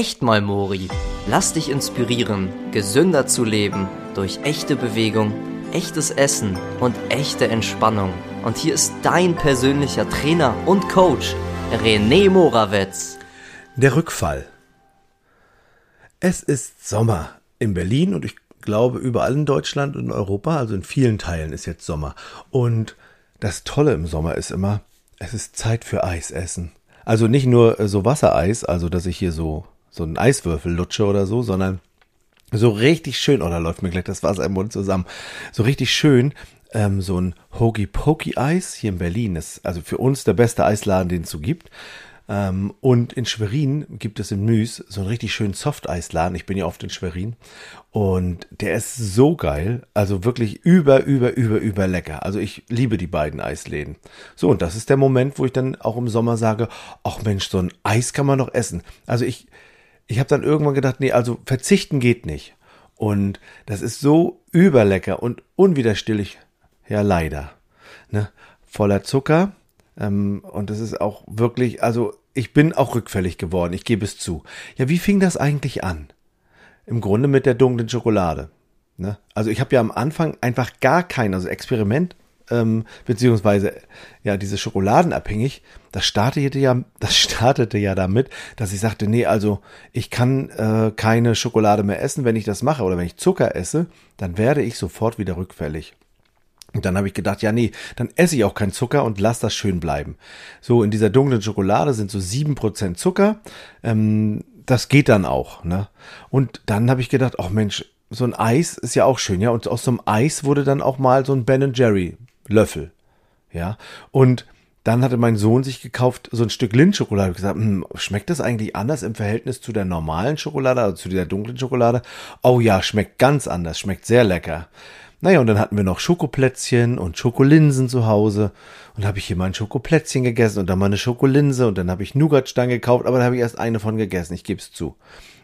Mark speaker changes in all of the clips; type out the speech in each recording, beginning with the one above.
Speaker 1: echt mal Mori. Lass dich inspirieren, gesünder zu leben durch echte Bewegung, echtes Essen und echte Entspannung. Und hier ist dein persönlicher Trainer und Coach, René Morawetz.
Speaker 2: Der Rückfall. Es ist Sommer in Berlin und ich glaube überall in Deutschland und Europa, also in vielen Teilen ist jetzt Sommer. Und das Tolle im Sommer ist immer, es ist Zeit für Eis essen. Also nicht nur so Wassereis, also dass ich hier so, so einen Eiswürfel lutsche oder so, sondern so richtig schön, oh, da läuft mir gleich das Wasser im Mund zusammen, so richtig schön, ähm, so ein Hokey Pokey Eis hier in Berlin ist also für uns der beste Eisladen, den es so gibt. Ähm, und in Schwerin gibt es in Müs so einen richtig schönen Soft-Eisladen. Ich bin ja oft in Schwerin. Und der ist so geil. Also wirklich über, über, über, über lecker. Also ich liebe die beiden Eisläden. So, und das ist der Moment, wo ich dann auch im Sommer sage, ach Mensch, so ein Eis kann man noch essen. Also ich, ich habe dann irgendwann gedacht, nee, also verzichten geht nicht. Und das ist so überlecker und unwiderstehlich. Ja, leider. Ne? Voller Zucker. Ähm, und das ist auch wirklich, also ich bin auch rückfällig geworden, ich gebe es zu. Ja, wie fing das eigentlich an? Im Grunde mit der dunklen Schokolade. Ne? Also ich habe ja am Anfang einfach gar kein, also Experiment, ähm, beziehungsweise ja, diese Schokoladenabhängig, das startete ja, das startete ja damit, dass ich sagte, nee, also ich kann äh, keine Schokolade mehr essen, wenn ich das mache oder wenn ich Zucker esse, dann werde ich sofort wieder rückfällig. Und dann habe ich gedacht, ja, nee, dann esse ich auch keinen Zucker und lass das schön bleiben. So, in dieser dunklen Schokolade sind so sieben Prozent Zucker. Ähm, das geht dann auch. Ne? Und dann habe ich gedacht, ach Mensch, so ein Eis ist ja auch schön, ja. Und aus so einem Eis wurde dann auch mal so ein Ben Jerry Löffel. Ja. Und dann hatte mein Sohn sich gekauft so ein Stück Lindschokolade und gesagt, hm, schmeckt das eigentlich anders im Verhältnis zu der normalen Schokolade, also zu dieser dunklen Schokolade? Oh ja, schmeckt ganz anders, schmeckt sehr lecker. Naja, und dann hatten wir noch Schokoplätzchen und Schokolinsen zu Hause. Und habe ich hier mal ein Schokoplätzchen gegessen und dann mal eine Schokolinse und dann habe ich Nougatstangen gekauft, aber da habe ich erst eine von gegessen, ich gebe es zu.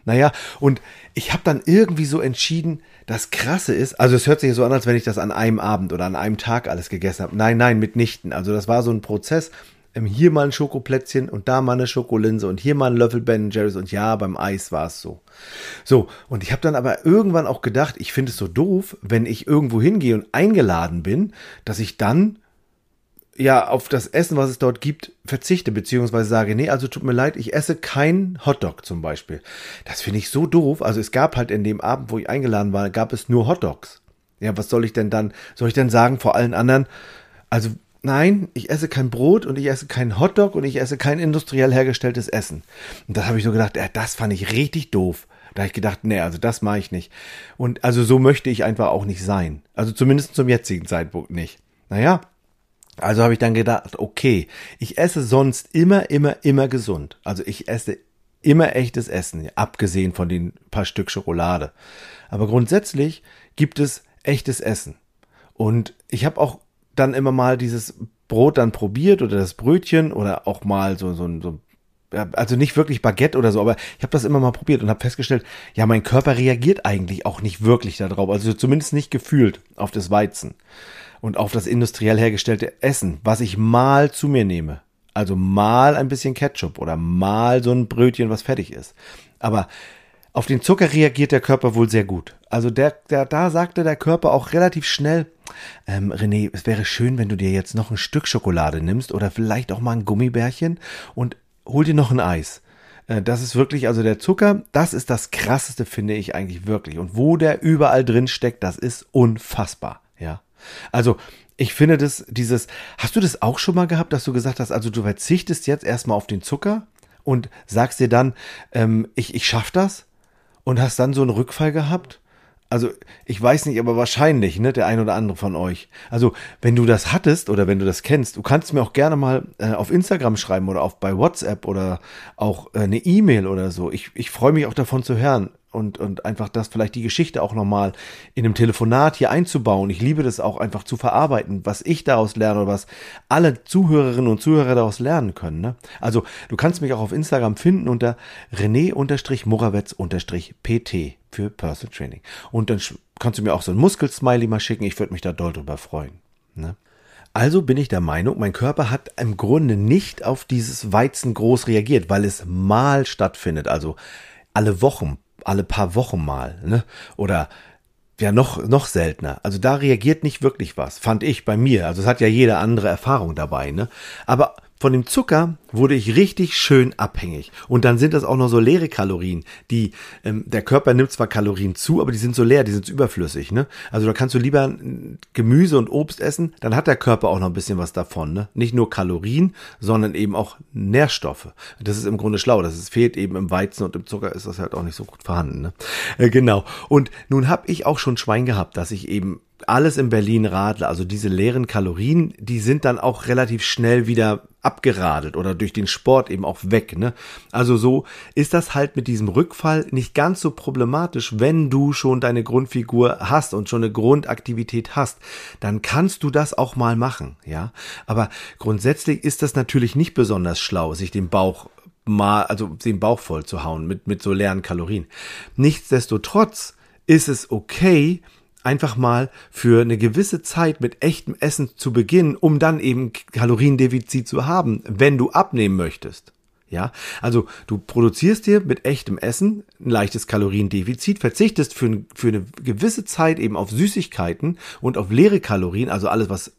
Speaker 2: Naja, und ich habe dann irgendwie so entschieden, das Krasse ist, also es hört sich so an, als wenn ich das an einem Abend oder an einem Tag alles gegessen habe. Nein, nein, mitnichten. Also das war so ein Prozess, ähm, hier mal ein Schokoplätzchen und da mal eine Schokolinse und hier mal ein Löffel Ben Jerry's und ja, beim Eis war es so. So, und ich habe dann aber irgendwann auch gedacht, ich finde es so doof, wenn ich irgendwo hingehe und eingeladen bin, dass ich dann ja auf das Essen, was es dort gibt, verzichte, beziehungsweise sage, nee, also tut mir leid, ich esse kein Hotdog zum Beispiel. Das finde ich so doof. Also es gab halt in dem Abend, wo ich eingeladen war, gab es nur Hotdogs. Ja, was soll ich denn dann, soll ich denn sagen vor allen anderen? Also nein, ich esse kein Brot und ich esse keinen Hotdog und ich esse kein industriell hergestelltes Essen. Und das habe ich so gedacht, ja, das fand ich richtig doof. Da habe ich gedacht, nee, also das mache ich nicht. Und also so möchte ich einfach auch nicht sein. Also zumindest zum jetzigen Zeitpunkt nicht. Naja, also habe ich dann gedacht, okay, ich esse sonst immer, immer, immer gesund. Also ich esse immer echtes Essen, abgesehen von den paar Stück Schokolade. Aber grundsätzlich gibt es echtes Essen. Und ich habe auch dann immer mal dieses Brot dann probiert oder das Brötchen oder auch mal so, so, so also nicht wirklich Baguette oder so, aber ich habe das immer mal probiert und habe festgestellt, ja, mein Körper reagiert eigentlich auch nicht wirklich darauf, also zumindest nicht gefühlt auf das Weizen und auf das industriell hergestellte Essen, was ich mal zu mir nehme. Also mal ein bisschen Ketchup oder mal so ein Brötchen, was fertig ist. Aber auf den Zucker reagiert der Körper wohl sehr gut. Also der, der, da sagte der Körper auch relativ schnell, ähm, René, es wäre schön, wenn du dir jetzt noch ein Stück Schokolade nimmst oder vielleicht auch mal ein Gummibärchen und hol dir noch ein Eis. Äh, das ist wirklich, also der Zucker, das ist das krasseste, finde ich eigentlich wirklich. Und wo der überall drin steckt, das ist unfassbar. Also, ich finde das, dieses, hast du das auch schon mal gehabt, dass du gesagt hast, also du verzichtest jetzt erstmal auf den Zucker und sagst dir dann, ähm, ich, ich schaff das? und hast dann so einen Rückfall gehabt? Also, ich weiß nicht, aber wahrscheinlich, ne, der ein oder andere von euch. Also, wenn du das hattest oder wenn du das kennst, du kannst mir auch gerne mal äh, auf Instagram schreiben oder auf bei WhatsApp oder auch äh, eine E-Mail oder so. Ich, ich freue mich auch davon zu hören und, und einfach das vielleicht die Geschichte auch nochmal in einem Telefonat hier einzubauen. Ich liebe das auch einfach zu verarbeiten, was ich daraus lerne oder was alle Zuhörerinnen und Zuhörer daraus lernen können. Ne? Also du kannst mich auch auf Instagram finden unter René-Morawetz-PT für Personal Training. Und dann kannst du mir auch so ein Muskelsmiley mal schicken. Ich würde mich da doll drüber freuen. Ne? Also bin ich der Meinung, mein Körper hat im Grunde nicht auf dieses Weizen groß reagiert, weil es mal stattfindet. Also alle Wochen, alle paar Wochen mal, ne? Oder ja, noch, noch seltener. Also da reagiert nicht wirklich was, fand ich bei mir. Also es hat ja jede andere Erfahrung dabei, ne? Aber von dem Zucker wurde ich richtig schön abhängig. Und dann sind das auch noch so leere Kalorien, die ähm, der Körper nimmt zwar Kalorien zu, aber die sind so leer, die sind überflüssig. Ne? Also da kannst du lieber Gemüse und Obst essen, dann hat der Körper auch noch ein bisschen was davon. Ne? Nicht nur Kalorien, sondern eben auch Nährstoffe. Das ist im Grunde schlau. Das ist, fehlt eben im Weizen und im Zucker ist das halt auch nicht so gut vorhanden. Ne? Äh, genau. Und nun habe ich auch schon Schwein gehabt, dass ich eben alles in Berlin radle, also diese leeren Kalorien, die sind dann auch relativ schnell wieder abgeradelt oder durch den Sport eben auch weg. Ne? Also so ist das halt mit diesem Rückfall nicht ganz so problematisch, wenn du schon deine Grundfigur hast und schon eine Grundaktivität hast, dann kannst du das auch mal machen, ja. Aber grundsätzlich ist das natürlich nicht besonders schlau, sich den Bauch mal, also den Bauch voll zu hauen mit, mit so leeren Kalorien. Nichtsdestotrotz ist es okay, einfach mal für eine gewisse Zeit mit echtem Essen zu beginnen, um dann eben Kaloriendefizit zu haben, wenn du abnehmen möchtest. Ja, also du produzierst dir mit echtem Essen ein leichtes Kaloriendefizit, verzichtest für, für eine gewisse Zeit eben auf Süßigkeiten und auf leere Kalorien, also alles, was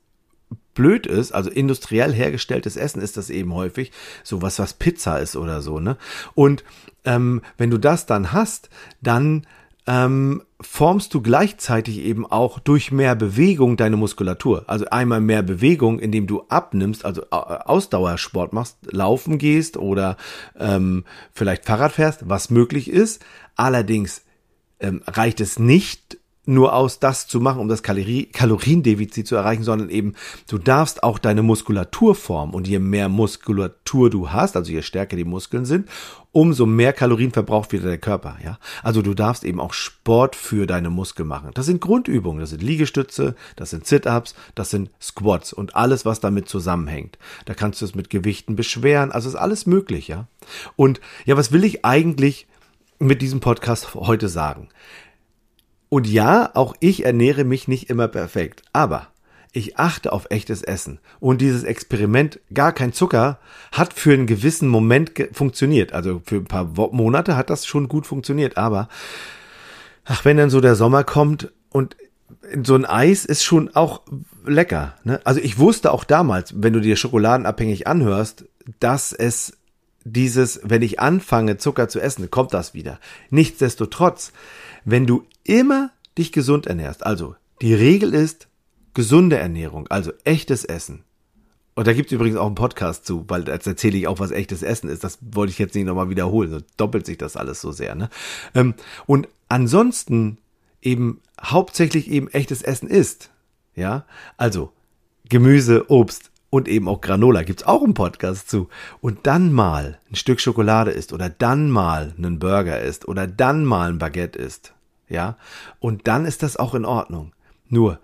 Speaker 2: blöd ist, also industriell hergestelltes Essen ist das eben häufig, so was, was Pizza ist oder so, ne? Und ähm, wenn du das dann hast, dann ähm, formst du gleichzeitig eben auch durch mehr Bewegung deine Muskulatur. Also einmal mehr Bewegung, indem du abnimmst, also äh, Ausdauersport machst, laufen gehst oder ähm, vielleicht Fahrrad fährst, was möglich ist. Allerdings ähm, reicht es nicht, nur aus, das zu machen, um das Kalorie Kaloriendefizit zu erreichen, sondern eben, du darfst auch deine Muskulatur formen. Und je mehr Muskulatur du hast, also je stärker die Muskeln sind, umso mehr Kalorien verbraucht wieder der Körper, ja. Also du darfst eben auch Sport für deine Muskeln machen. Das sind Grundübungen, das sind Liegestütze, das sind Sit-Ups, das sind Squats und alles, was damit zusammenhängt. Da kannst du es mit Gewichten beschweren, also ist alles möglich, ja. Und ja, was will ich eigentlich mit diesem Podcast heute sagen? Und ja, auch ich ernähre mich nicht immer perfekt, aber ich achte auf echtes Essen. Und dieses Experiment, gar kein Zucker, hat für einen gewissen Moment funktioniert. Also für ein paar Monate hat das schon gut funktioniert. Aber, ach, wenn dann so der Sommer kommt und so ein Eis ist schon auch lecker. Ne? Also ich wusste auch damals, wenn du dir schokoladenabhängig anhörst, dass es dieses, wenn ich anfange, Zucker zu essen, kommt das wieder. Nichtsdestotrotz, wenn du immer dich gesund ernährst, also die Regel ist gesunde Ernährung, also echtes Essen. Und da gibt es übrigens auch einen Podcast zu, weil jetzt erzähle ich auch, was echtes Essen ist. Das wollte ich jetzt nicht nochmal wiederholen, so doppelt sich das alles so sehr. Ne? Ähm, und ansonsten eben hauptsächlich eben echtes Essen ist. Ja, also Gemüse, Obst, und eben auch Granola gibt's auch im Podcast zu. Und dann mal ein Stück Schokolade isst oder dann mal einen Burger isst oder dann mal ein Baguette isst. Ja. Und dann ist das auch in Ordnung. Nur,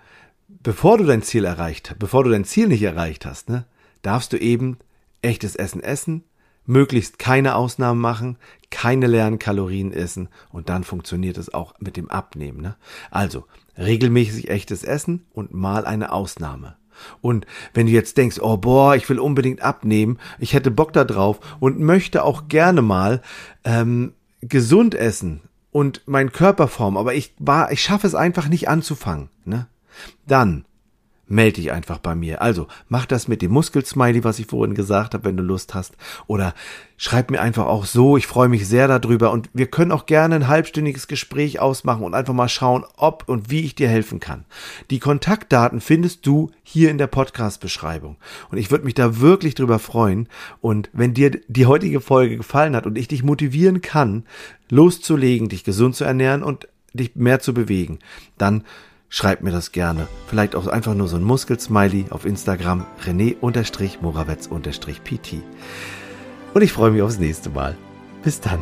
Speaker 2: bevor du dein Ziel erreicht, bevor du dein Ziel nicht erreicht hast, ne, darfst du eben echtes Essen essen, möglichst keine Ausnahmen machen, keine leeren Kalorien essen und dann funktioniert es auch mit dem Abnehmen. Ne? Also, regelmäßig echtes Essen und mal eine Ausnahme. Und wenn du jetzt denkst, oh boah, ich will unbedingt abnehmen, ich hätte Bock da drauf und möchte auch gerne mal ähm, gesund essen und meinen Körper formen, aber ich war, ich schaffe es einfach nicht anzufangen, ne? Dann melde dich einfach bei mir. Also mach das mit dem Muskelsmiley, was ich vorhin gesagt habe, wenn du Lust hast. Oder schreib mir einfach auch so. Ich freue mich sehr darüber. Und wir können auch gerne ein halbstündiges Gespräch ausmachen und einfach mal schauen, ob und wie ich dir helfen kann. Die Kontaktdaten findest du hier in der Podcast-Beschreibung. Und ich würde mich da wirklich drüber freuen. Und wenn dir die heutige Folge gefallen hat und ich dich motivieren kann, loszulegen, dich gesund zu ernähren und dich mehr zu bewegen, dann schreibt mir das gerne. Vielleicht auch einfach nur so ein Muskelsmiley auf Instagram rené-morawetz-pt. Und ich freue mich aufs nächste Mal. Bis dann.